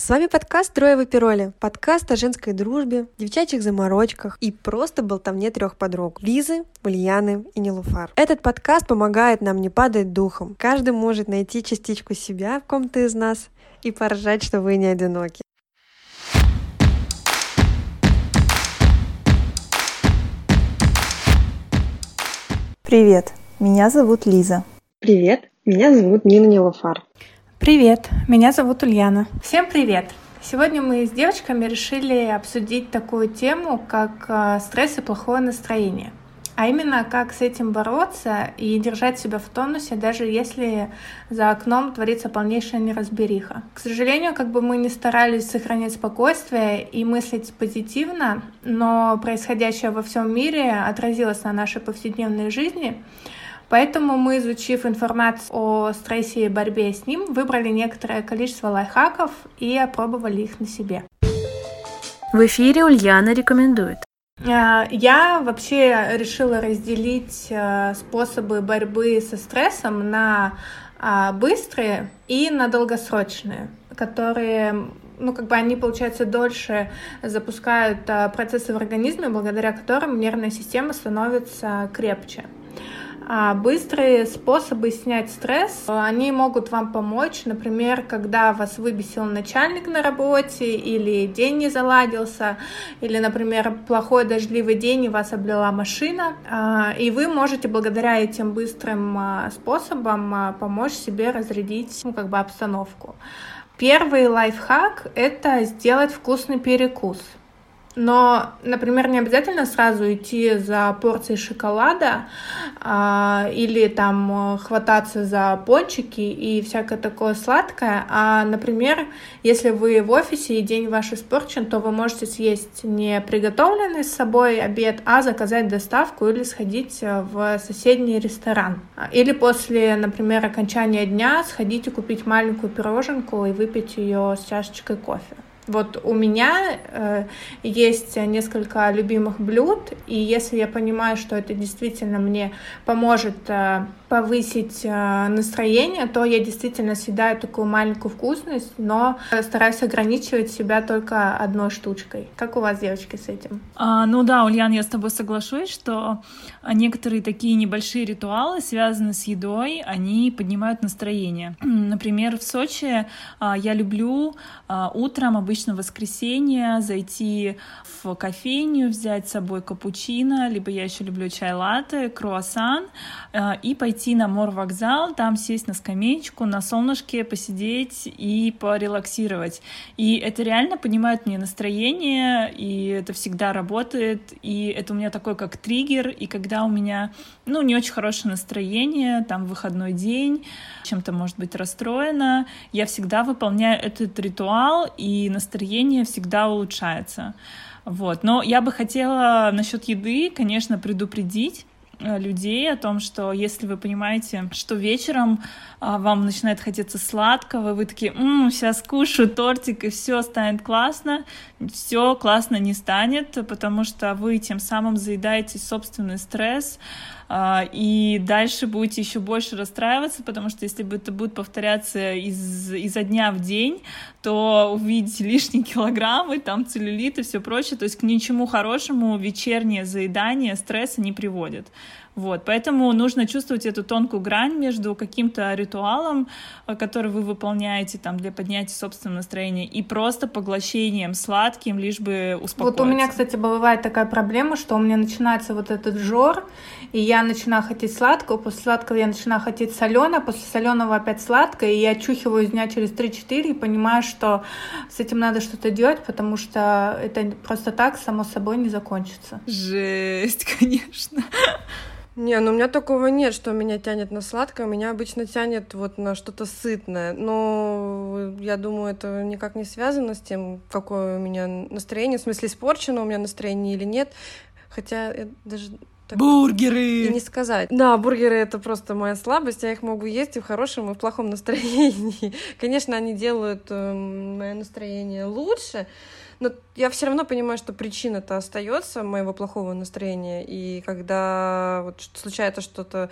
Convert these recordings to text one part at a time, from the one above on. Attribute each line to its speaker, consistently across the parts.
Speaker 1: С вами подкаст «Трое в опероле». Подкаст о женской дружбе, девчачьих заморочках и просто болтовне трех подруг – Лизы, Ульяны и Нелуфар. Этот подкаст помогает нам не падать духом. Каждый может найти частичку себя в ком-то из нас и поржать, что вы не одиноки.
Speaker 2: Привет, меня зовут Лиза.
Speaker 1: Привет, меня зовут Нина Нелуфар.
Speaker 3: Привет, меня зовут Ульяна. Всем привет! Сегодня мы с девочками решили обсудить такую тему, как э, стресс и плохое настроение. А именно, как с этим бороться и держать себя в тонусе, даже если за окном творится полнейшая неразбериха. К сожалению, как бы мы не старались сохранять спокойствие и мыслить позитивно, но происходящее во всем мире отразилось на нашей повседневной жизни, Поэтому мы, изучив информацию о стрессе и борьбе с ним, выбрали некоторое количество лайфхаков и опробовали их на себе.
Speaker 4: В эфире Ульяна рекомендует.
Speaker 3: А, я вообще решила разделить а, способы борьбы со стрессом на а, быстрые и на долгосрочные, которые ну, как бы они, получается, дольше запускают процессы в организме, благодаря которым нервная система становится крепче. А быстрые способы снять стресс, они могут вам помочь, например, когда вас выбесил начальник на работе, или день не заладился, или, например, плохой дождливый день, и вас облила машина, а, и вы можете благодаря этим быстрым а, способам помочь себе разрядить, ну, как бы обстановку. Первый лайфхак — это сделать вкусный перекус — но, например, не обязательно сразу идти за порцией шоколада а, или там хвататься за пончики и всякое такое сладкое, а, например, если вы в офисе и день ваш испорчен, то вы можете съесть не приготовленный с собой обед, а заказать доставку или сходить в соседний ресторан. Или после, например, окончания дня сходить и купить маленькую пироженку и выпить ее с чашечкой кофе. Вот у меня э, есть несколько любимых блюд, и если я понимаю, что это действительно мне поможет э, повысить э, настроение, то я действительно съедаю такую маленькую вкусность, но стараюсь ограничивать себя только одной штучкой. Как у вас, девочки, с этим?
Speaker 2: А, ну да, Ульян, я с тобой соглашусь, что некоторые такие небольшие ритуалы, связанные с едой, они поднимают настроение. Например, в Сочи а, я люблю а, утром обычно в воскресенье зайти в кофейню, взять с собой капучино, либо я еще люблю чай латте, круассан, и пойти на мор-вокзал, там сесть на скамеечку, на солнышке посидеть и порелаксировать. И это реально поднимает мне настроение, и это всегда работает, и это у меня такой как триггер, и когда у меня, ну, не очень хорошее настроение, там выходной день, чем-то, может быть, расстроена, я всегда выполняю этот ритуал, и настроение всегда улучшается. Вот. Но я бы хотела насчет еды, конечно, предупредить людей о том, что если вы понимаете, что вечером а, вам начинает хотеться сладкого, вы такие, М, сейчас кушаю тортик и все станет классно, все классно не станет, потому что вы тем самым заедаете собственный стресс, и дальше будете еще больше расстраиваться, потому что если бы это будет повторяться из, изо дня в день, то увидите лишние килограммы, там целлюлит и все прочее, то есть к ничему хорошему вечернее заедание стресса не приводит. Вот, поэтому нужно чувствовать эту тонкую грань между каким-то ритуалом, э, который вы выполняете там для поднятия собственного настроения, и просто поглощением сладким, лишь бы успокоиться.
Speaker 3: Вот у меня, кстати, бывает такая проблема, что у меня начинается вот этот жор, и я начинаю хотеть сладкого, после сладкого я начинаю хотеть соленого, после соленого опять сладкое, и я чухиваю дня через 3-4 и понимаю, что с этим надо что-то делать, потому что это просто так само собой не закончится.
Speaker 2: Жесть, конечно.
Speaker 1: Не, ну у меня такого нет, что меня тянет на сладкое, меня обычно тянет вот на что-то сытное. Но я думаю, это никак не связано с тем, какое у меня настроение, в смысле испорчено у меня настроение или нет. Хотя я даже Так
Speaker 2: бургеры!
Speaker 1: И не сказать. Да, бургеры это просто моя слабость, я их могу есть и в хорошем, и в плохом настроении. Конечно, они делают э, мое настроение лучше, но я все равно понимаю, что причина-то остается моего плохого настроения. И когда вот случается что-то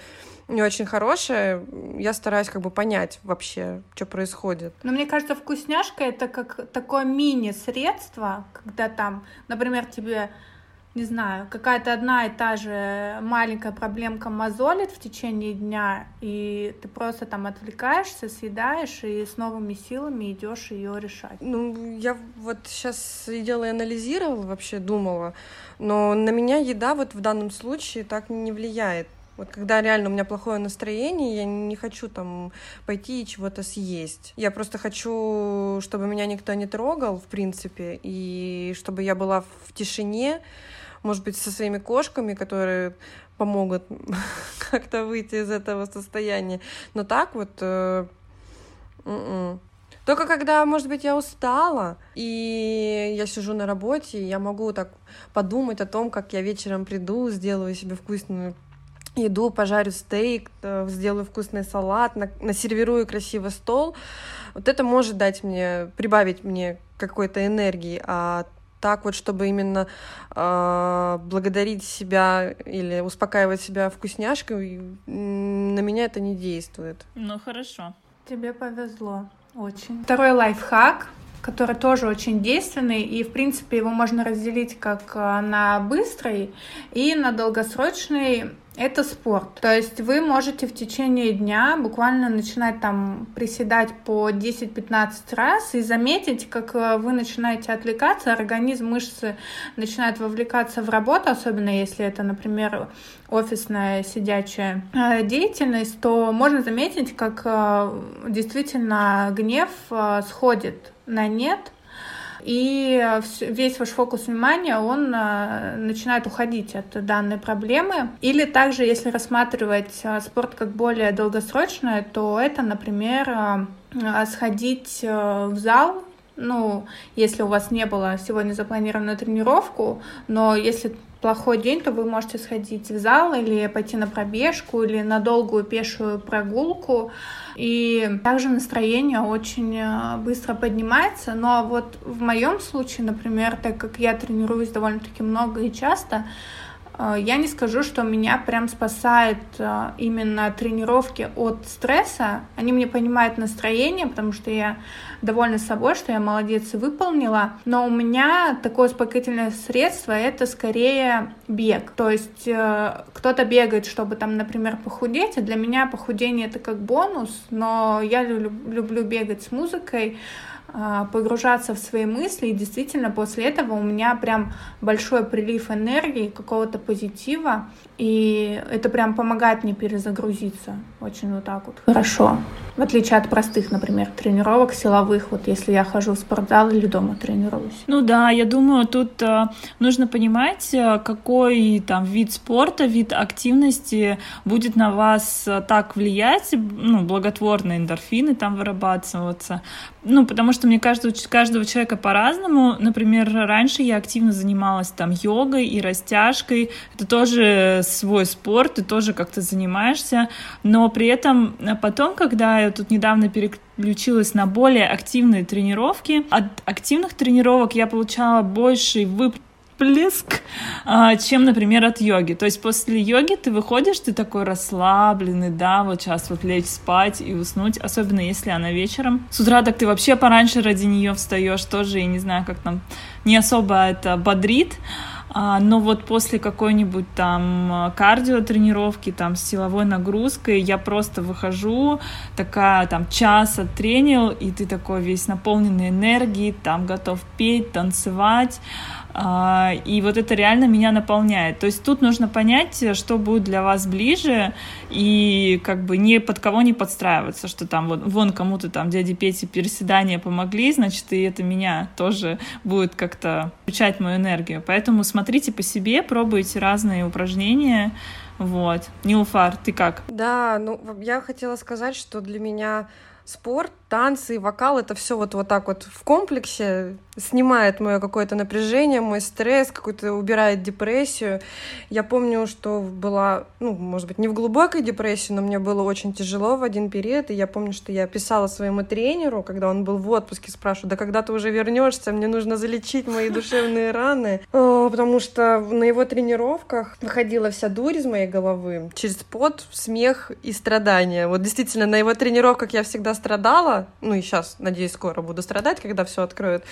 Speaker 1: не очень хорошее, я стараюсь как бы понять вообще, что происходит.
Speaker 3: Но мне кажется, вкусняшка это как такое мини-средство, когда там, например, тебе не знаю, какая-то одна и та же маленькая проблемка мозолит в течение дня, и ты просто там отвлекаешься, съедаешь и с новыми силами идешь ее решать.
Speaker 1: Ну, я вот сейчас сидела и анализировала, вообще думала, но на меня еда вот в данном случае так не влияет. Вот когда реально у меня плохое настроение, я не хочу там пойти и чего-то съесть. Я просто хочу, чтобы меня никто не трогал, в принципе, и чтобы я была в тишине, может быть, со своими кошками, которые помогут как-то выйти из этого состояния. Но так вот... Э, м-м. Только когда, может быть, я устала, и я сижу на работе, я могу так подумать о том, как я вечером приду, сделаю себе вкусную еду, пожарю стейк, э, сделаю вкусный салат, насервирую красивый стол. Вот это может дать мне, прибавить мне какой-то энергии, а так вот, чтобы именно э, благодарить себя или успокаивать себя вкусняшкой, на меня это не действует.
Speaker 2: Ну хорошо.
Speaker 3: Тебе повезло очень. Второй лайфхак который тоже очень действенный, и, в принципе, его можно разделить как а, на быстрый и на долгосрочный это спорт. То есть вы можете в течение дня буквально начинать там приседать по 10-15 раз и заметить, как э, вы начинаете отвлекаться, организм, мышцы начинают вовлекаться в работу, особенно если это, например, офисная сидячая э, деятельность, то можно заметить, как э, действительно гнев сходит на нет, и весь ваш фокус внимания, он а, начинает уходить от данной проблемы. Или также, если рассматривать а, спорт как более долгосрочное, то это, например, сходить в зал, ну, если у вас не было сегодня запланированную тренировку, но если плохой день, то вы можете сходить в зал или пойти на пробежку или на долгую пешую прогулку. И также настроение очень э, быстро поднимается. Но вот в моем случае, например, так как я тренируюсь довольно-таки много и часто, я не скажу, что меня прям спасает э, именно тренировки от стресса. Они мне понимают настроение, потому что я довольна собой, что я молодец и выполнила. Но у меня такое успокоительное средство — это скорее бег. То есть э, кто-то бегает, чтобы там, например, похудеть, а для меня похудение — это как бонус, но я люблю бегать с музыкой, а, погружаться в свои мысли, и действительно после этого у меня прям большой прилив энергии, какого-то позитива, и это прям помогает мне перезагрузиться очень вот так вот хорошо. В отличие от простых, например, тренировок силовых, вот если я хожу в спортзал или дома тренируюсь.
Speaker 2: Ну да, я думаю, тут э, нужно понимать, э, какой там вид спорта, вид активности будет на вас э, так влиять, ну, благотворно эндорфины там вырабатываться. Ну, потому что мне кажется, у каждого человека по-разному. Например, раньше я активно занималась там йогой и растяжкой. Это тоже свой спорт, ты тоже как-то занимаешься. Но при этом потом, когда я тут недавно переключилась на более активные тренировки, от активных тренировок я получала больший выплеск всплеск, а, чем, например, от йоги. То есть после йоги ты выходишь, ты такой расслабленный, да, вот сейчас вот лечь спать и уснуть, особенно если она вечером. С утра так ты вообще пораньше ради нее встаешь тоже, и не знаю, как там, не особо это бодрит. А, но вот после какой-нибудь там кардио тренировки, там с силовой нагрузкой, я просто выхожу, такая там час оттренил, и ты такой весь наполненный энергией, там готов петь, танцевать, а, и вот это реально меня наполняет. То есть тут нужно понять, что будет для вас ближе, и как бы ни под кого не подстраиваться, что там вот вон кому-то там дяде Пете переседания помогли, значит, и это меня тоже будет как-то включать мою энергию. Поэтому смотрите по себе, пробуйте разные упражнения, вот. Нилфар, ты как?
Speaker 1: Да, ну, я хотела сказать, что для меня спорт танцы и вокал это все вот, вот так вот в комплексе снимает мое какое-то напряжение, мой стресс, какой-то убирает депрессию. Я помню, что была, ну, может быть, не в глубокой депрессии, но мне было очень тяжело в один период, и я помню, что я писала своему тренеру, когда он был в отпуске, спрашиваю, да когда ты уже вернешься, мне нужно залечить мои душевные раны, потому что на его тренировках выходила вся дурь из моей головы через пот, смех и страдания. Вот действительно, на его тренировках я всегда страдала, ну и сейчас, надеюсь, скоро буду страдать, когда все откроют,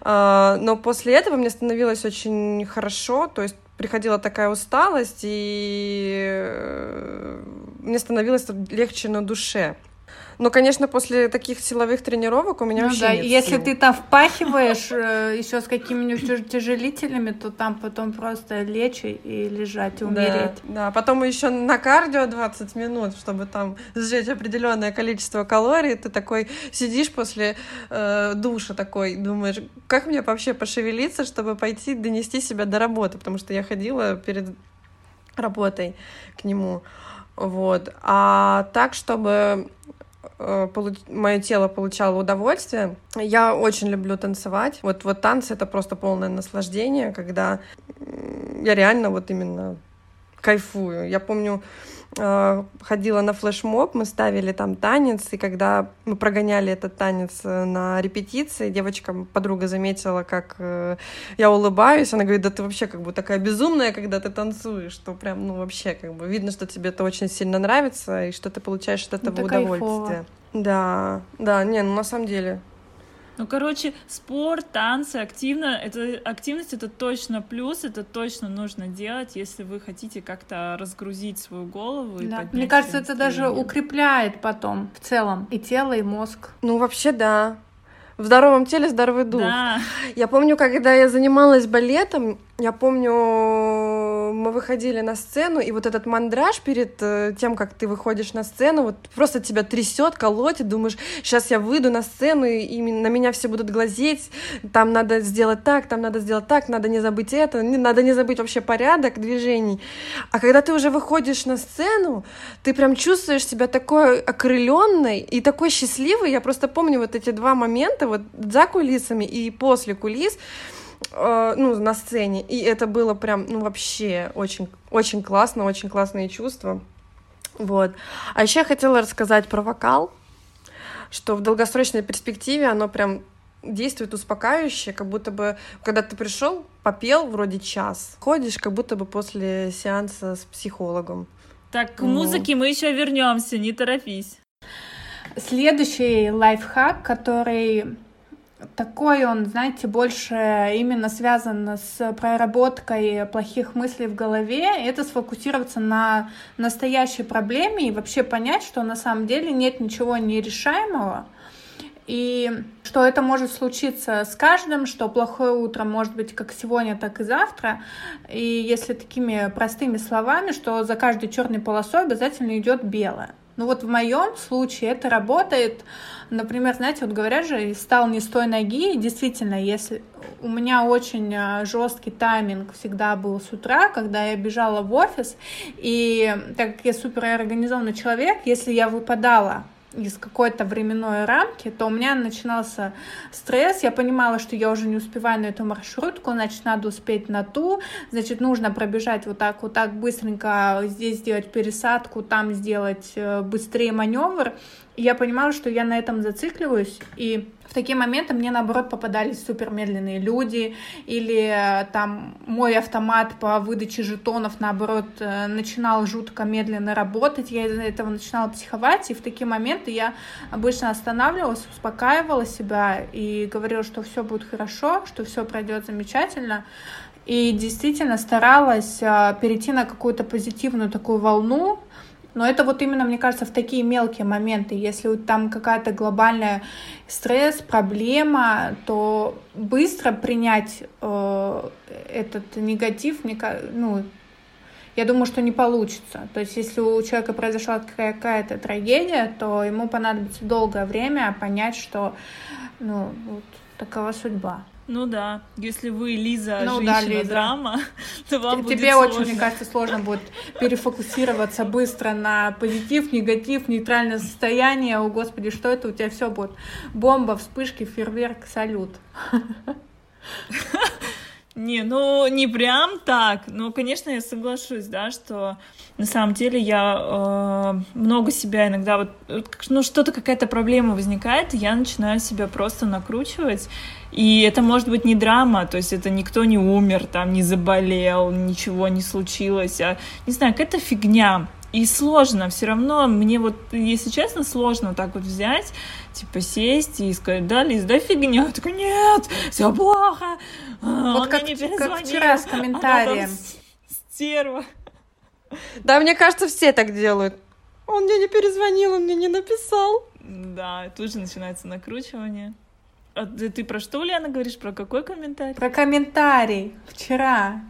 Speaker 1: а, но после этого мне становилось очень хорошо, то есть приходила такая усталость, и э, мне становилось легче на душе. Но, конечно, после таких силовых тренировок у меня ну, вообще да, нет
Speaker 3: Если
Speaker 1: сил.
Speaker 3: ты там впахиваешь э, еще с какими-нибудь тяжелителями, то там потом просто лечь и лежать, и умереть.
Speaker 1: Да, да. потом еще на кардио 20 минут, чтобы там сжечь определенное количество калорий. Ты такой сидишь после э, душа такой, думаешь, как мне вообще пошевелиться, чтобы пойти донести себя до работы, потому что я ходила перед работой к нему. Вот. А так, чтобы. Мое тело получало удовольствие. Я очень люблю танцевать. Вот, вот танцы — это просто полное наслаждение, когда я реально вот именно кайфую. Я помню, э, ходила на флешмоб, мы ставили там танец, и когда мы прогоняли этот танец э, на репетиции, девочка, подруга заметила, как я улыбаюсь, она говорит, да ты вообще как бы такая безумная, когда ты танцуешь, что прям, ну вообще как бы видно, что тебе это очень сильно нравится, и что ты получаешь от этого это удовольствие. Кайфово. Да, да, не, ну на самом деле,
Speaker 2: ну, короче, спорт, танцы, активно, это, активность это точно плюс, это точно нужно делать, если вы хотите как-то разгрузить свою голову. Да.
Speaker 3: Мне кажется, это даже укрепляет потом в целом и тело, и мозг.
Speaker 1: Ну, вообще, да. В здоровом теле здоровый дух.
Speaker 2: Да.
Speaker 1: Я помню, когда я занималась балетом, я помню, мы выходили на сцену, и вот этот мандраж перед э, тем, как ты выходишь на сцену, вот просто тебя трясет, колотит, думаешь, сейчас я выйду на сцену, и на меня все будут глазеть, там надо сделать так, там надо сделать так, надо не забыть это, надо не забыть вообще порядок движений. А когда ты уже выходишь на сцену, ты прям чувствуешь себя такой окрыленной и такой счастливой. Я просто помню вот эти два момента, вот за кулисами и после кулис, Э, ну, на сцене. И это было прям, ну, вообще очень, очень классно, очень классные чувства. Вот. А еще я хотела рассказать про вокал, что в долгосрочной перспективе оно прям действует успокаивающе, как будто бы, когда ты пришел, попел вроде час, ходишь, как будто бы после сеанса с психологом.
Speaker 2: Так, к музыке мы еще вернемся, не торопись.
Speaker 3: Следующий лайфхак, который такой он, знаете, больше именно связан с проработкой плохих мыслей в голове. Это сфокусироваться на настоящей проблеме и вообще понять, что на самом деле нет ничего нерешаемого. И что это может случиться с каждым, что плохое утро может быть как сегодня, так и завтра. И если такими простыми словами, что за каждой черной полосой обязательно идет белое. Ну вот в моем случае это работает, например, знаете, вот говорят же, стал не с той ноги, действительно, если у меня очень а, жесткий тайминг всегда был с утра, когда я бежала в офис, и так как я суперорганизованный человек, если я выпадала из какой-то временной рамки, то у меня начинался стресс, я понимала, что я уже не успеваю на эту маршрутку, значит, надо успеть на ту, значит, нужно пробежать вот так, вот так быстренько, здесь сделать пересадку, там сделать э, быстрее маневр, я понимала, что я на этом зацикливаюсь, и в такие моменты мне, наоборот, попадались супер медленные люди, или э, там мой автомат по выдаче жетонов, наоборот, э, начинал жутко медленно работать, я из-за этого начинала психовать, и в такие моменты я обычно останавливалась, успокаивала себя и говорила, что все будет хорошо, что все пройдет замечательно, и действительно старалась э, перейти на какую-то позитивную такую волну, но это вот именно, мне кажется, в такие мелкие моменты. Если там какая-то глобальная стресс, проблема, то быстро принять э, этот негатив, мне, ну, я думаю, что не получится. То есть, если у человека произошла какая-то трагедия, то ему понадобится долгое время понять, что ну, вот, Такова судьба.
Speaker 2: Ну да, если вы Лиза,
Speaker 3: Ну
Speaker 2: женщина,
Speaker 3: да, Лиза.
Speaker 2: драма, то вам будет
Speaker 3: Тебе
Speaker 2: сложно.
Speaker 3: очень, мне кажется, сложно будет перефокусироваться быстро на позитив, негатив, нейтральное состояние. О, Господи, что это? У тебя все будет бомба, вспышки, фейерверк, салют.
Speaker 2: Не, ну не прям так. Ну, конечно, я соглашусь, да, что на самом деле я э, много себя иногда вот, ну что-то какая-то проблема возникает, и я начинаю себя просто накручивать. И это может быть не драма, то есть это никто не умер, там не заболел, ничего не случилось, а не знаю, какая-то фигня. И сложно, все равно мне вот, если честно, сложно вот так вот взять, типа сесть и сказать, да, Лиз, да фигня. Я такая, нет, все плохо. а,
Speaker 3: Вот
Speaker 2: он
Speaker 3: как,
Speaker 2: мне не
Speaker 3: как вчера с
Speaker 2: там
Speaker 3: комментарием.
Speaker 2: с- Стерва.
Speaker 1: Да, мне кажется, все так делают. Он мне не перезвонил, он мне не написал.
Speaker 2: Да, тут же начинается накручивание. А ты, ты про что, Ульяна, говоришь? Про какой комментарий?
Speaker 3: Про комментарий вчера.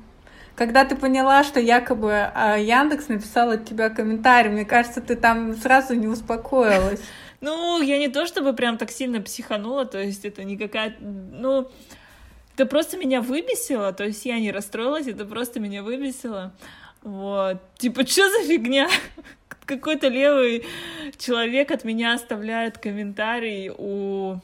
Speaker 3: Когда ты поняла, что якобы а, Яндекс написал от тебя комментарий, мне кажется, ты там сразу не успокоилась.
Speaker 2: Ну, я не то чтобы прям так сильно психанула, то есть это не какая... Ну, это просто меня выбесило, то есть я не расстроилась, это просто меня выбесило. Вот. Типа, что за фигня? Какой-то левый человек от меня оставляет комментарий у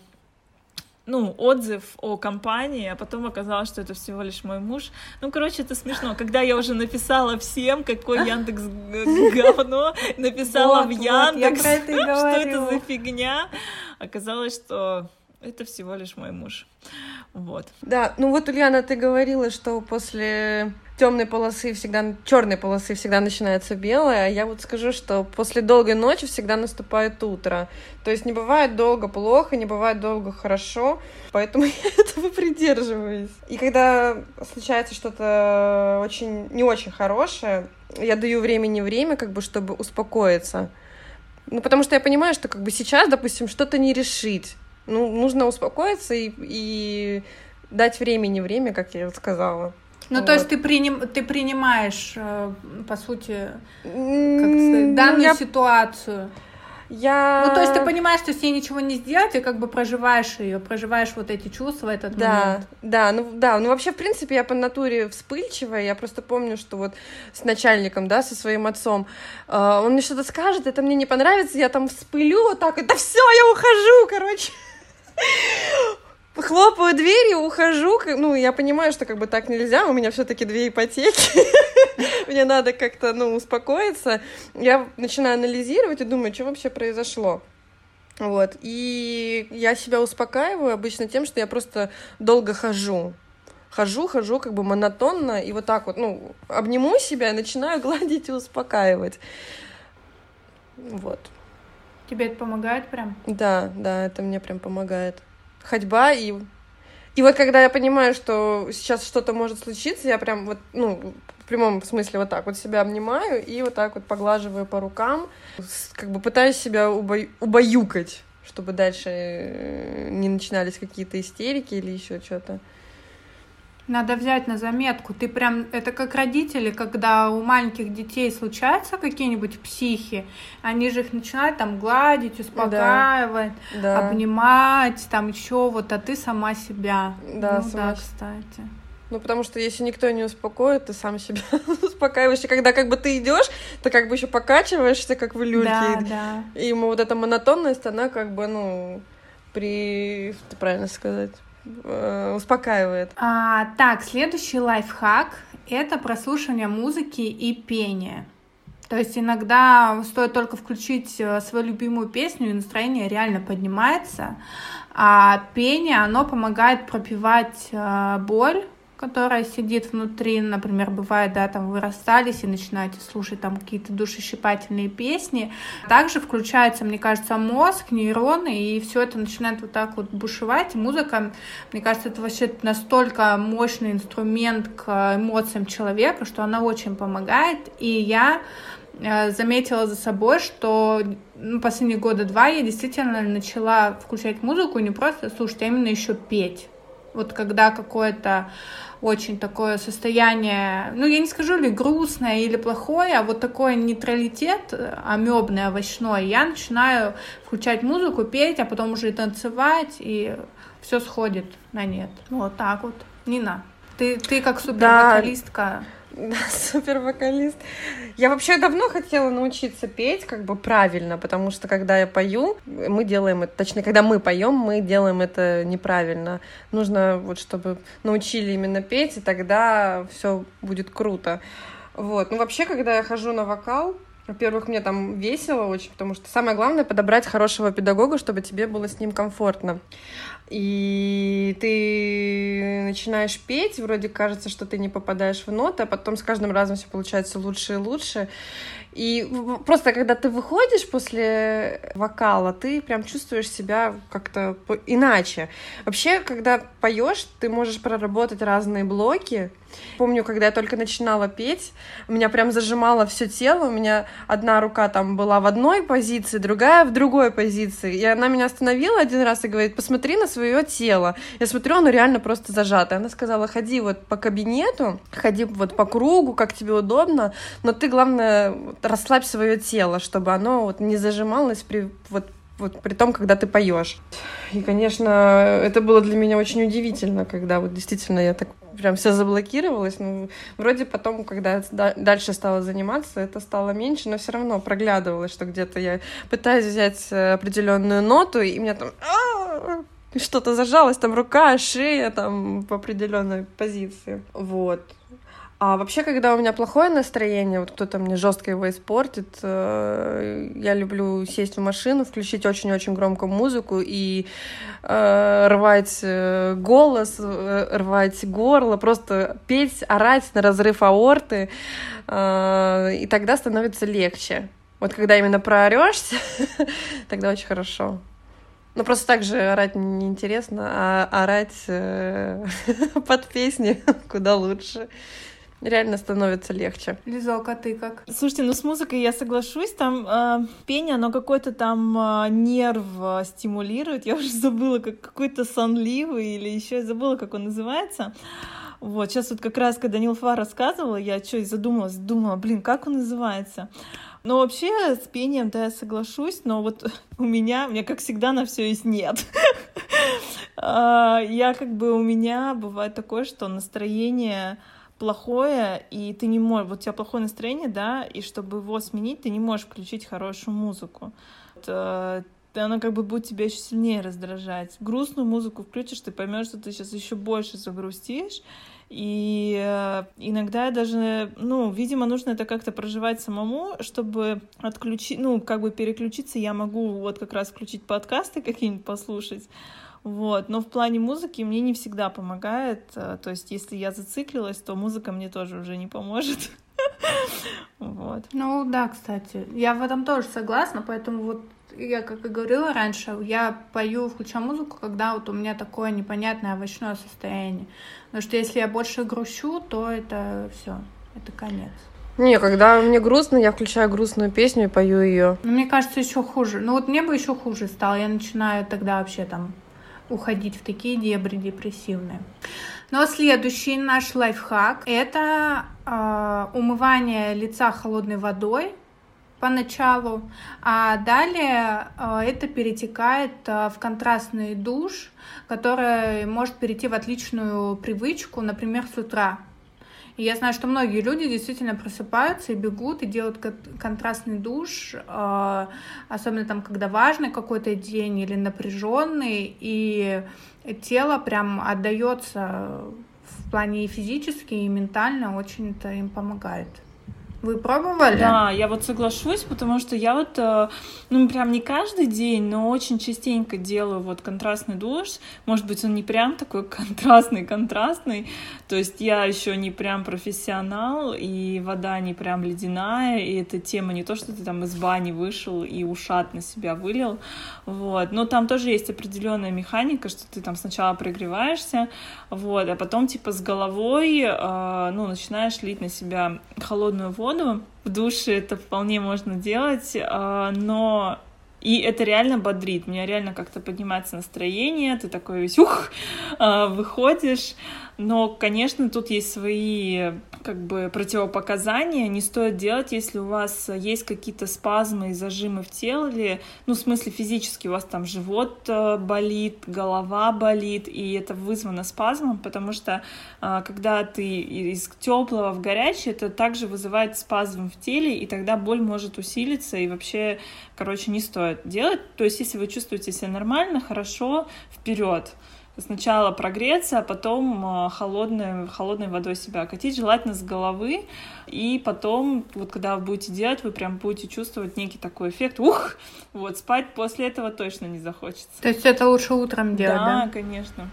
Speaker 2: ну, отзыв о компании, а потом оказалось, что это всего лишь мой муж. Ну, короче, это смешно. Когда я уже написала всем, какой Яндекс говно, написала
Speaker 3: Вот,
Speaker 2: в
Speaker 3: вот,
Speaker 2: Яндекс,
Speaker 3: про это
Speaker 2: что это за фигня, оказалось, что это всего лишь мой муж. Вот.
Speaker 1: Да, ну вот, Ульяна, ты говорила, что после темной полосы всегда, черной полосы всегда начинается белая, а я вот скажу, что после долгой ночи всегда наступает утро. То есть не бывает долго плохо, не бывает долго хорошо, поэтому я этого придерживаюсь. И когда случается что-то очень, не очень хорошее, я даю времени время, как бы, чтобы успокоиться. Ну, потому что я понимаю, что как бы сейчас, допустим, что-то не решить. Ну, нужно успокоиться и, и дать времени время, как я сказала.
Speaker 3: Ну,
Speaker 1: Вот.
Speaker 3: то есть ты, приним, ты принимаешь, э, по сути, как сказать,
Speaker 1: ну,
Speaker 3: данную
Speaker 1: я,
Speaker 3: ситуацию.
Speaker 1: я...
Speaker 3: Ну, то есть ты понимаешь, что с ней ничего не сделать, и как бы проживаешь ее, проживаешь вот эти чувства этот
Speaker 1: Да,
Speaker 3: момент.
Speaker 1: да, ну да, ну вообще, в принципе, я по натуре вспыльчивая, я просто помню, что вот с начальником, да, со своим отцом, э, он мне что-то скажет, это мне не понравится, я там вспылю вот так, да все, я ухожу, короче. Хлопаю дверью, ухожу, ну, я понимаю, что как бы так нельзя, у меня все-таки две ипотеки, мне надо как-то, ну, успокоиться. Я начинаю анализировать и думаю, что вообще произошло. Вот, и я себя успокаиваю обычно тем, что я просто долго хожу. Хожу, хожу как бы монотонно, и вот так вот, ну, обниму себя начинаю гладить и успокаивать. Вот.
Speaker 3: Тебе это помогает прям?
Speaker 1: Да, да, это мне прям помогает. Ходьба и... И вот когда я понимаю, что сейчас что-то может случиться, я прям вот, ну, в прямом смысле вот так вот себя обнимаю и вот так вот поглаживаю по рукам, как бы пытаюсь себя убо- убаюкать, чтобы дальше э, не начинались какие-то истерики или еще что-то.
Speaker 3: Надо взять на заметку. Ты прям, это как родители, когда у маленьких детей случаются какие-нибудь психи, они же их начинают там гладить, успокаивать,
Speaker 1: Да.
Speaker 3: обнимать, там еще вот, а ты сама себя.
Speaker 1: Да,
Speaker 3: ну,
Speaker 1: сама
Speaker 3: да, кстати.
Speaker 1: Ну, потому что если никто не успокоит, ты сам себя успокаиваешь. И когда как бы ты идешь, ты как бы еще покачиваешься, как в люльке.
Speaker 3: Да, да.
Speaker 1: И вот эта монотонность, она как бы, ну, при... Что правильно сказать? Э, успокаивает.
Speaker 3: А, так, следующий лайфхак — это прослушивание музыки и пение. То есть иногда стоит только включить э, свою любимую песню, и настроение реально поднимается. А пение, оно помогает пропивать э, боль, которая сидит внутри, например, бывает, да, там вы расстались и начинаете слушать там какие-то душещипательные песни. Также включается, мне кажется, мозг, нейроны, и все это начинает вот так вот бушевать. Музыка, мне кажется, это вообще настолько мощный инструмент к эмоциям человека, что она очень помогает. И я э, заметила за собой, что ну, последние года два я действительно начала включать музыку и не просто слушать, а именно еще петь. Вот когда какое-то очень такое состояние, ну, я не скажу ли грустное или плохое, а вот такой нейтралитет э, амебный, овощной, я начинаю включать музыку, петь, а потом уже и танцевать, и все сходит на нет. Вот так вот. Нина, ты, ты как супервокалистка.
Speaker 1: Да, супер вокалист. Я вообще давно хотела научиться петь как бы правильно, потому что когда я пою, мы делаем это, точнее, когда мы поем, мы делаем это неправильно. Нужно вот, чтобы научили именно петь, и тогда все будет круто. Вот. Ну, вообще, когда я хожу на вокал, во-первых, мне там весело очень, потому что самое главное подобрать хорошего педагога, чтобы тебе было с ним комфортно. И ты начинаешь петь, вроде кажется, что ты не попадаешь в ноты, а потом с каждым разом все получается лучше и лучше. И просто когда ты выходишь после вокала, ты прям чувствуешь себя как-то иначе. Вообще, когда поешь, ты можешь проработать разные блоки. Помню, когда я только начинала петь, у меня прям зажимало все тело, у меня одна рука там была в одной позиции, другая в другой позиции. И она меня остановила один раз и говорит, посмотри на свое тело. Я смотрю, оно реально просто зажато. Она сказала, ходи вот по кабинету, ходи вот по кругу, как тебе удобно, но ты, главное, расслабь свое тело, чтобы оно вот не зажималось при вот вот при том, когда ты поешь. И, конечно, это было для меня очень удивительно, когда вот действительно я так прям вся заблокировалась. Ну, вроде потом, когда я дальше стала заниматься, это стало меньше, но все равно проглядывалось, что где-то я пытаюсь взять э, определенную ноту, и меня там что-то зажалось, там рука, шея, там в определенной позиции. Вот. А вообще, когда у меня плохое настроение, вот кто-то мне жестко его испортит, э, я люблю сесть в машину, включить очень-очень громкую музыку и э, рвать э, голос, рвать горло, просто петь, орать на разрыв аорты, и тогда становится легче. Вот когда именно проорешься, тогда очень хорошо. Ну, просто так же орать неинтересно, а орать под песни куда лучше реально становится легче.
Speaker 3: Лизок, а ты как?
Speaker 2: Слушайте, ну с музыкой я соглашусь, там э, пение, оно какой-то там э, нерв э, стимулирует, я уже забыла, как какой-то сонливый или еще я забыла, как он называется. Вот, сейчас вот как раз, когда Нилфа рассказывала, я что и задумалась, думала, блин, как он называется? Но вообще с пением, да, я соглашусь, но вот у меня, у меня как всегда на все есть нет. А, я как бы, у меня бывает такое, что настроение плохое, и ты не можешь, вот у тебя плохое настроение, да, и чтобы его сменить, ты не можешь включить хорошую музыку. Это, она как бы будет тебя еще сильнее раздражать. Грустную музыку включишь, ты поймешь, что ты сейчас еще больше загрустишь. И э, иногда даже, ну, видимо, нужно это как-то проживать самому, чтобы отключить, ну, как бы переключиться. Я могу вот как раз включить подкасты какие-нибудь послушать, вот. Но в плане музыки мне не всегда помогает. Э, то есть, если я зациклилась, то музыка мне тоже уже не поможет. Вот.
Speaker 3: Ну да, кстати. Я в этом тоже согласна, поэтому вот я, как и говорила раньше, я пою, включаю музыку, когда вот у меня такое непонятное овощное состояние. Потому что если я больше грущу, то это все, это конец.
Speaker 1: Не, когда мне грустно, я включаю грустную песню и пою ее.
Speaker 3: Ну, мне кажется, еще хуже. Ну вот мне бы еще хуже стало. Я начинаю тогда вообще там уходить в такие дебри депрессивные. Но следующий наш лайфхак – это э, умывание лица холодной водой поначалу, а далее э, это перетекает э, в контрастный душ, который может перейти в отличную привычку, например, с утра. И я знаю, что многие люди действительно просыпаются и бегут и делают контрастный душ, а, особенно там, когда важный какой-то день или напряженный, и тело прям отдается в плане и физически, и ментально очень это им помогает. Вы пробовали?
Speaker 2: Да, я вот соглашусь, потому что я вот, э, ну, прям не каждый день, но очень частенько делаю вот контрастный душ. Может быть, он не прям такой контрастный-контрастный, то есть я еще не прям профессионал, и вода не прям ледяная, и эта тема не то, что ты там из бани вышел и ушат на себя вылил, вот. Но там тоже есть определенная механика, что ты там сначала прогреваешься, вот, а потом типа с головой, э, ну, начинаешь лить на себя холодную воду, воду. В душе это вполне можно делать, а, но и это реально бодрит. Меня реально как-то поднимается настроение, ты такой весь ух, а, выходишь. Но, конечно, тут есть свои как бы противопоказания не стоит делать, если у вас есть какие-то спазмы и зажимы в теле, ну, в смысле физически у вас там живот э, болит, голова болит, и это вызвано спазмом, потому что э, когда ты из теплого в горячее, это также вызывает спазм в теле, и тогда боль может усилиться, и вообще, короче, не стоит делать. То есть, если вы чувствуете себя нормально, хорошо, вперед сначала прогреться, а потом а, холодной, холодной водой себя окатить, желательно с головы, и потом, вот когда вы будете делать, вы прям будете чувствовать некий такой эффект, ух, вот, спать после этого точно не захочется.
Speaker 3: То есть это лучше утром делать, да?
Speaker 2: Да, конечно.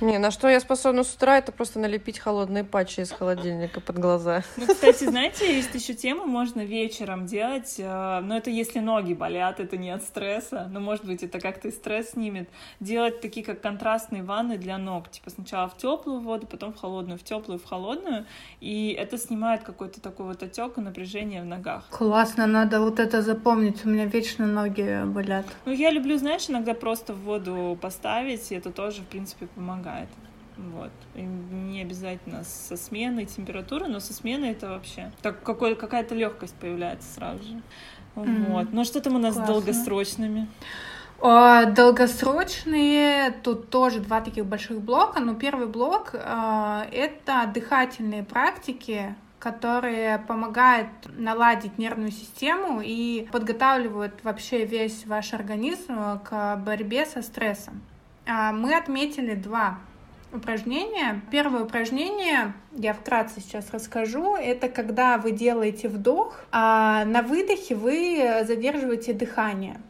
Speaker 1: Не, на что я способна с утра, это просто налепить холодные патчи из холодильника под глаза.
Speaker 2: Ну, кстати, знаете, есть еще тема, можно вечером делать, э, но это если ноги болят, это не от стресса, но, может быть, это как-то и стресс снимет. Делать такие, как контрастные ванны для ног, типа сначала в теплую воду, потом в холодную, в теплую, в холодную, и это снимает какой-то такой вот отек и напряжение в ногах.
Speaker 3: Классно, надо вот это запомнить, у меня вечно ноги болят.
Speaker 2: Ну, я люблю, знаешь, иногда просто в воду поставить, и это тоже, в принципе, помогает помогает. Вот. И не обязательно со сменой температуры, но со сменой это вообще так какой, какая-то легкость появляется сразу же. Mm-hmm. Вот. Ну что там у нас Классно. с долгосрочными?
Speaker 3: Долгосрочные, тут тоже два таких больших блока. Но первый блок э, это дыхательные практики, которые помогают наладить нервную систему и подготавливают вообще весь ваш организм к борьбе со стрессом. А, мы отметили два упражнения. Первое упражнение, я вкратце сейчас расскажу, это когда вы делаете вдох, а на выдохе вы задерживаете дыхание.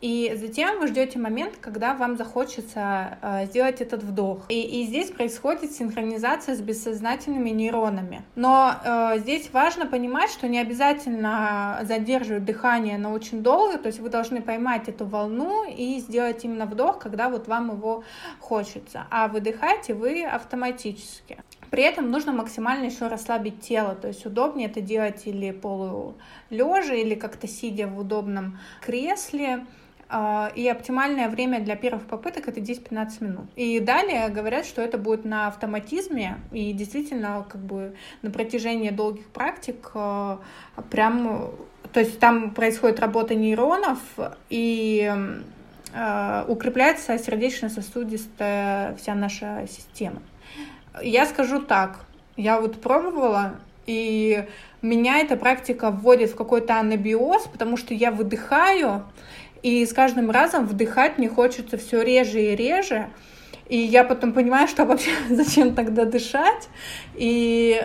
Speaker 3: И затем вы ждете момент, когда вам захочется э, сделать этот вдох. И, и здесь происходит синхронизация с бессознательными нейронами. Но э, здесь важно понимать, что не обязательно задерживать дыхание на очень долго, то есть вы должны поймать эту волну и сделать именно вдох, когда вот вам его хочется. А выдыхаете вы автоматически. При этом нужно максимально еще расслабить тело, то есть удобнее это делать или полулежа, или как-то сидя в удобном кресле. А, и оптимальное время для первых попыток это 10-15 минут. И далее говорят, что это будет на автоматизме, и действительно, как бы на протяжении долгих практик а, прям, то есть там происходит работа нейронов, и а, укрепляется сердечно-сосудистая вся наша система. Я скажу так, я вот пробовала, и меня эта практика вводит в какой-то анабиоз, потому что я выдыхаю, и с каждым разом вдыхать мне хочется все реже и реже. И я потом понимаю, что вообще зачем тогда дышать. И,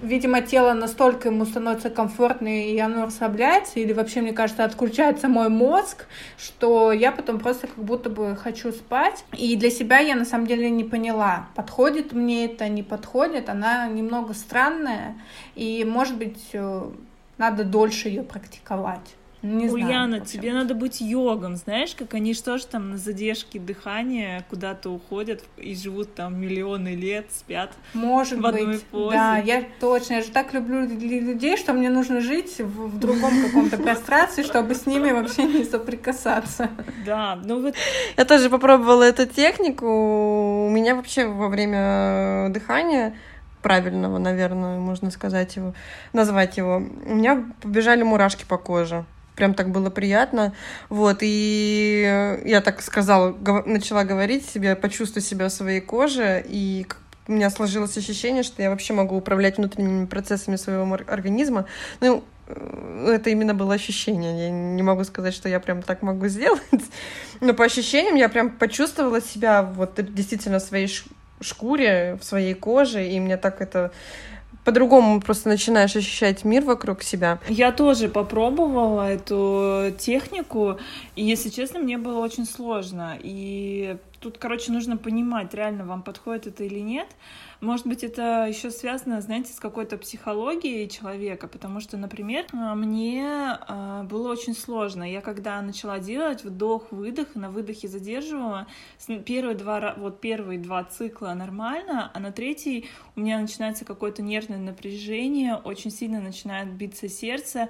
Speaker 3: видимо, тело настолько ему становится комфортно, и оно расслабляется, или вообще, мне кажется, отключается мой мозг, что я потом просто как будто бы хочу спать. И для себя я на самом деле не поняла, подходит мне это, не подходит. Она немного странная, и, может быть, э, надо дольше ее практиковать. Не
Speaker 2: Ульяна,
Speaker 3: знаю,
Speaker 2: тебе надо быть йогом, знаешь, как они что ж там на задержке дыхания куда-то уходят и живут там миллионы лет, спят
Speaker 3: Может
Speaker 2: в одной
Speaker 3: быть,
Speaker 2: позе.
Speaker 3: да, я точно, я же так люблю людей, что мне нужно жить в, в другом каком-то пространстве, чтобы с ними вообще не соприкасаться.
Speaker 2: Да, ну вот...
Speaker 1: Я тоже попробовала эту технику, у меня вообще во время дыхания правильного, наверное, можно сказать его, назвать его, у меня побежали мурашки по коже прям так было приятно. Вот, и я так сказала, начала говорить себе, почувствуй себя в своей коже, и у меня сложилось ощущение, что я вообще могу управлять внутренними процессами своего организма. Ну, э, это именно было ощущение. Я не могу сказать, что я прям так могу сделать. Но по ощущениям я прям почувствовала себя вот действительно в своей шкуре, в своей коже, и мне так это по-другому просто начинаешь ощущать мир вокруг себя.
Speaker 2: Я тоже попробовала эту технику, и, если честно, мне было очень сложно. И тут, короче, нужно понимать, реально вам подходит это или нет. Может быть, это еще связано, знаете, с какой-то психологией человека, потому что, например, а, мне а, было очень сложно. Я когда начала делать вдох-выдох, на выдохе задерживала, первые два, вот первые два цикла нормально, а на третий у меня начинается какое-то нервное напряжение, очень сильно начинает биться сердце,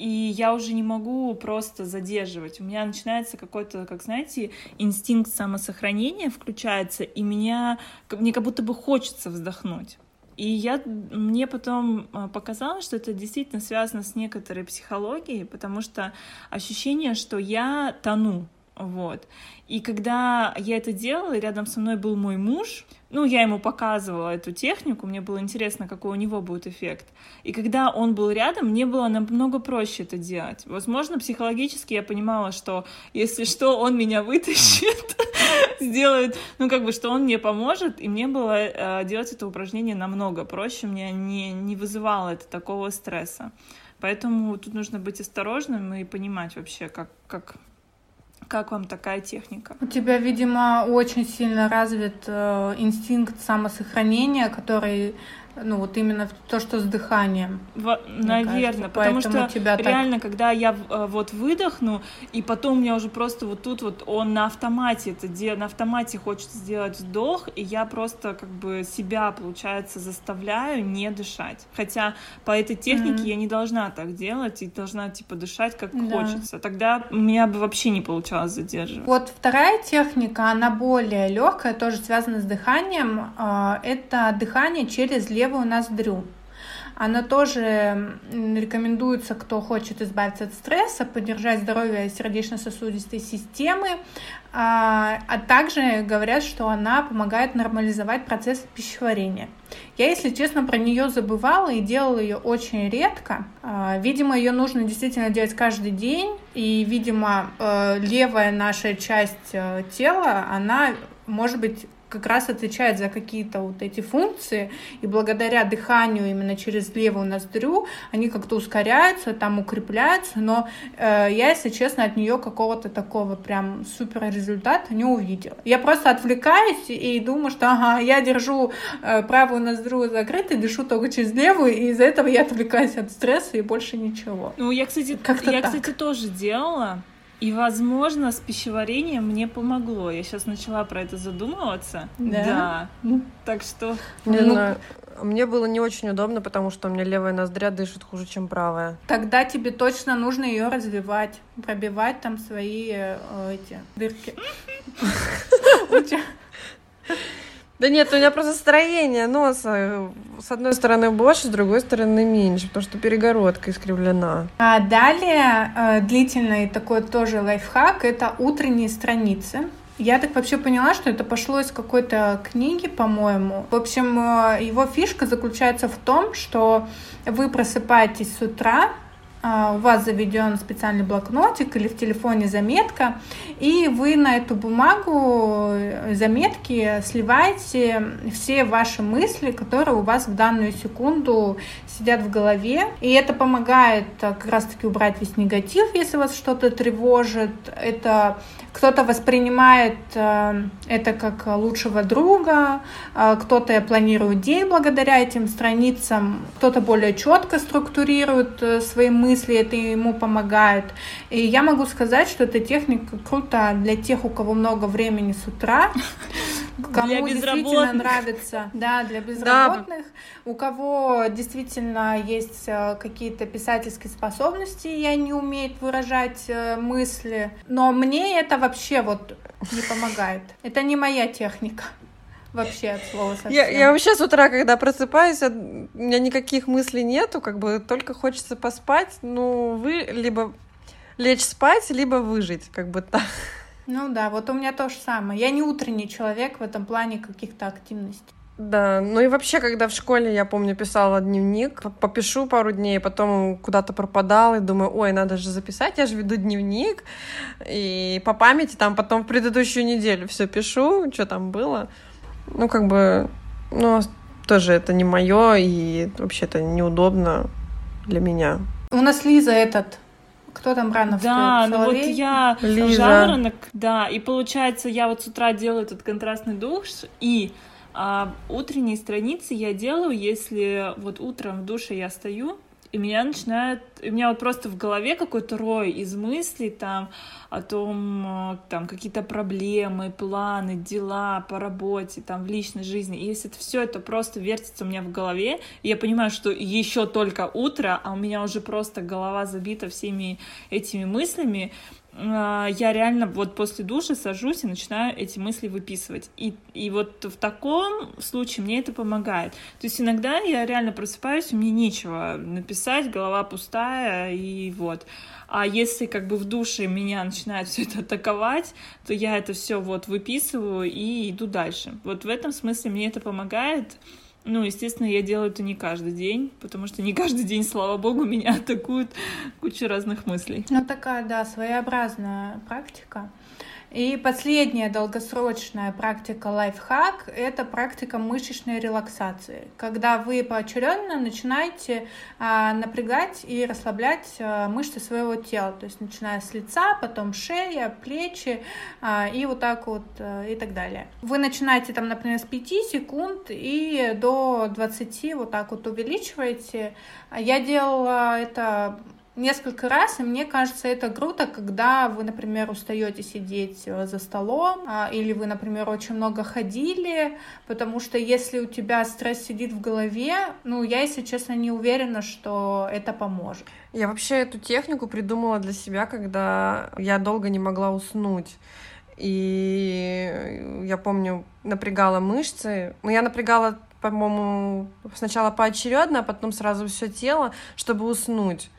Speaker 2: и я уже не могу просто задерживать. У меня начинается какой-то, как знаете, инстинкт самосохранения включается, и меня, мне как будто бы хочется вздохнуть. И я, мне потом а, показалось, что это действительно связано с некоторой психологией, потому что ощущение, что я тону, вот. И когда я это делала, рядом со мной был мой муж, ну, я ему показывала эту технику, мне было интересно, какой у него будет эффект. И когда он был рядом, мне было намного проще это делать. Возможно, психологически я понимала, что если что, он меня вытащит, сделает, ну, как бы, что он мне поможет, и мне было э, делать это упражнение намного проще, мне не, не вызывало это такого стресса. Поэтому тут нужно быть осторожным и понимать вообще, как, как как вам такая техника?
Speaker 3: У тебя, видимо, очень сильно развит э, инстинкт самосохранения, который ну вот именно то, что с дыханием.
Speaker 2: В, наверное, кажется. потому Поэтому что тебя реально, так... когда я э, вот выдохну, и потом у меня уже просто вот тут вот он на автомате это делает, на автомате хочет сделать вдох, и я просто как бы себя, получается, заставляю не дышать. Хотя по этой технике mm-hmm. я не должна так делать и должна типа дышать как да. хочется. Тогда у меня бы вообще не получалось задерживать.
Speaker 3: Вот вторая техника, она более легкая, тоже связана с дыханием. А, это дыхание через левую ноздрю. Она тоже рекомендуется, кто хочет избавиться от стресса, поддержать здоровье сердечно-сосудистой системы, а, а также говорят, что она помогает нормализовать процесс пищеварения. Я, если честно, про нее забывала и делала ее очень редко. А, видимо, ее нужно действительно делать каждый день, и, видимо, э, левая наша часть э, тела, она может быть как раз отвечает за какие-то вот эти функции, и благодаря дыханию именно через левую ноздрю они как-то ускоряются, там укрепляются, но э, я, если честно, от нее какого-то такого прям супер результата не увидела. Я просто отвлекаюсь и думаю, что ага, я держу э, правую ноздрю закрытой, дышу только через левую, и из-за этого я отвлекаюсь от стресса и больше ничего.
Speaker 2: Ну, я, кстати, я, кстати, тоже делала. И, возможно, с пищеварением мне помогло. Я сейчас начала про это задумываться. Да. да. Ну, так что.
Speaker 1: Не ну... знаю. Мне было не очень удобно, потому что у меня левая ноздря дышит хуже, чем правая.
Speaker 3: Тогда тебе точно нужно ее развивать, пробивать там свои э, эти дырки.
Speaker 1: Да нет, у меня просто строение носа с одной стороны больше, с другой стороны меньше, потому что перегородка искривлена.
Speaker 3: А далее э, длительный такой тоже лайфхак — это утренние страницы. Я так вообще поняла, что это пошло из какой-то книги, по-моему. В общем, э, его фишка заключается в том, что вы просыпаетесь с утра, у вас заведен специальный блокнотик или в телефоне заметка, и вы на эту бумагу э, заметки сливаете все ваши мысли, которые у вас в данную секунду сидят в голове. И это помогает э, как раз-таки убрать весь негатив, если вас что-то тревожит. Это кто-то воспринимает э, это как лучшего друга, э, кто-то планирует день благодаря этим страницам, кто-то более четко структурирует э, свои мысли, это ему помогает. И я могу сказать, что эта техника крута для тех, у кого много времени с утра, кому действительно нравится, да, для безработных, да. у кого действительно есть какие-то писательские способности и они умеют выражать мысли. Но мне это вообще вот не помогает. Это не моя техника. Вообще от слова совсем.
Speaker 1: Я, я вообще с утра, когда просыпаюсь, у меня никаких мыслей нету, как бы только хочется поспать. Ну, вы либо лечь спать, либо выжить, как бы так.
Speaker 3: Ну да, вот у меня то же самое. Я не утренний человек в этом плане каких-то активностей.
Speaker 1: Да, ну и вообще, когда в школе, я помню, писала дневник, попишу пару дней, потом куда-то пропадал, и думаю, ой, надо же записать, я же веду дневник, и по памяти там потом в предыдущую неделю все пишу, что там было. Ну, как бы, ну, тоже это не мое, и вообще это неудобно для меня.
Speaker 3: У нас Лиза этот кто там рано
Speaker 2: Да, ну вот я Лиза. жаворонок, да, и получается, я вот с утра делаю этот контрастный душ, и а утренние страницы я делаю, если вот утром в душе я стою, и меня начинает, у меня вот просто в голове какой-то рой из мыслей там о том, э, там какие-то проблемы, планы, дела по работе, там в личной жизни. И если это все это просто вертится у меня в голове, я понимаю, что еще только утро, а у меня уже просто голова забита всеми этими мыслями, а, я реально вот после душа сажусь и начинаю эти мысли выписывать. И, и вот в таком случае мне это помогает. То есть иногда я реально просыпаюсь, у меня нечего написать, голова пустая, и вот. А если как бы в душе меня начинает все это атаковать, то я это все вот выписываю и иду дальше. Вот в этом смысле мне это помогает. Ну, естественно, я делаю это не каждый день, потому что не каждый день, слава богу, меня атакуют куча разных мыслей.
Speaker 3: Ну, такая, да, своеобразная практика. И последняя долгосрочная практика лайфхак — это практика мышечной релаксации, когда вы поочередно начинаете а, напрягать и расслаблять а, мышцы своего тела, то есть начиная с лица, потом шея, плечи а, и вот так вот а, и так далее. Вы начинаете там, например, с 5 секунд и до 20 вот так вот увеличиваете. Я делала это несколько раз, и мне кажется, это круто, когда вы, например, устаете сидеть э, за столом, а, или вы, например, очень много ходили, потому что если у тебя стресс сидит в голове, ну, я, если честно, не уверена, что это поможет.
Speaker 1: Я вообще эту технику придумала для себя, когда я долго не могла уснуть. И я помню, напрягала мышцы. Ну, я напрягала, по-моему, сначала поочередно, а потом сразу все тело, чтобы уснуть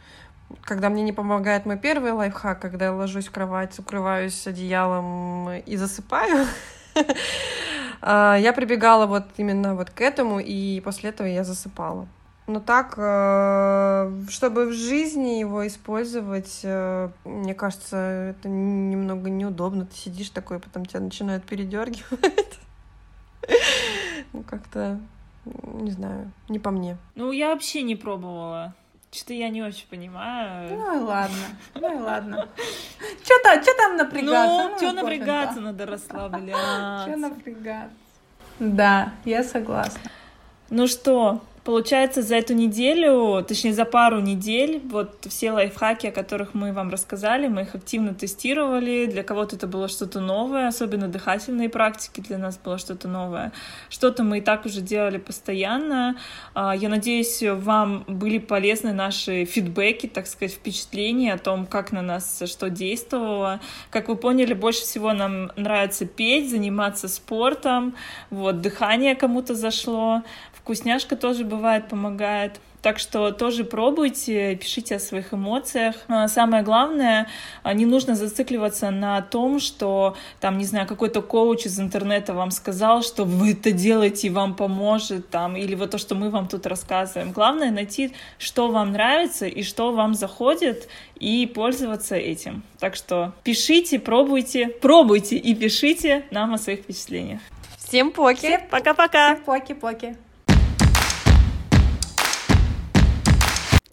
Speaker 1: когда мне не помогает мой первый лайфхак, когда я ложусь в кровать, укрываюсь одеялом и засыпаю, а, я прибегала вот именно вот к этому, и после этого я засыпала. Но так, э, чтобы в жизни его использовать, э, мне кажется, это немного неудобно. Ты сидишь такой, потом тебя начинают передергивать. Ну, как-то, не знаю, не по мне.
Speaker 2: Ну, я вообще не пробовала. Что-то я не очень понимаю.
Speaker 3: Ну и ладно, ну и ладно. Что-то, что там напрягаться?
Speaker 2: Ну, ну что напрягаться, надо расслабляться.
Speaker 3: Что напрягаться? Да, я согласна.
Speaker 2: Ну что, Получается, за эту неделю, точнее, за пару недель, вот все лайфхаки, о которых мы вам рассказали, мы их активно тестировали. Для кого-то это было что-то новое, особенно дыхательные практики для нас было что-то новое. Что-то мы и так уже делали постоянно. А, я надеюсь, вам были полезны наши фидбэки, так сказать, впечатления о том, как на нас что действовало. Как вы поняли, больше всего нам нравится петь, заниматься спортом. Вот, дыхание кому-то зашло. Вкусняшка тоже бывает помогает. Так что тоже пробуйте, пишите о своих эмоциях. Самое главное, а, не нужно зацикливаться на том, что там, не знаю, какой-то коуч из интернета вам сказал, что вы это делаете и вам поможет, там, или вот то, что мы вам тут рассказываем. Главное найти, что вам нравится и что вам заходит, и пользоваться этим. Так что пишите, пробуйте, пробуйте и пишите нам о своих впечатлениях.
Speaker 1: Всем поки!
Speaker 2: Пока-пока!
Speaker 3: Всем поки-поки!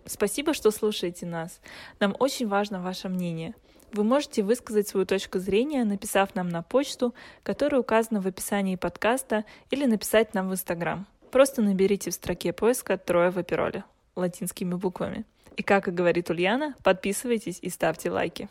Speaker 2: Спасибо, что слушаете нас. Нам очень важно ваше мнение. Вы можете высказать свою точку зрения, написав нам на почту, которая указана в описании подкаста, или написать нам в Инстаграм. Просто наберите в строке поиска «Трое в опероле» латинскими буквами. И как и говорит Ульяна, подписывайтесь и ставьте лайки.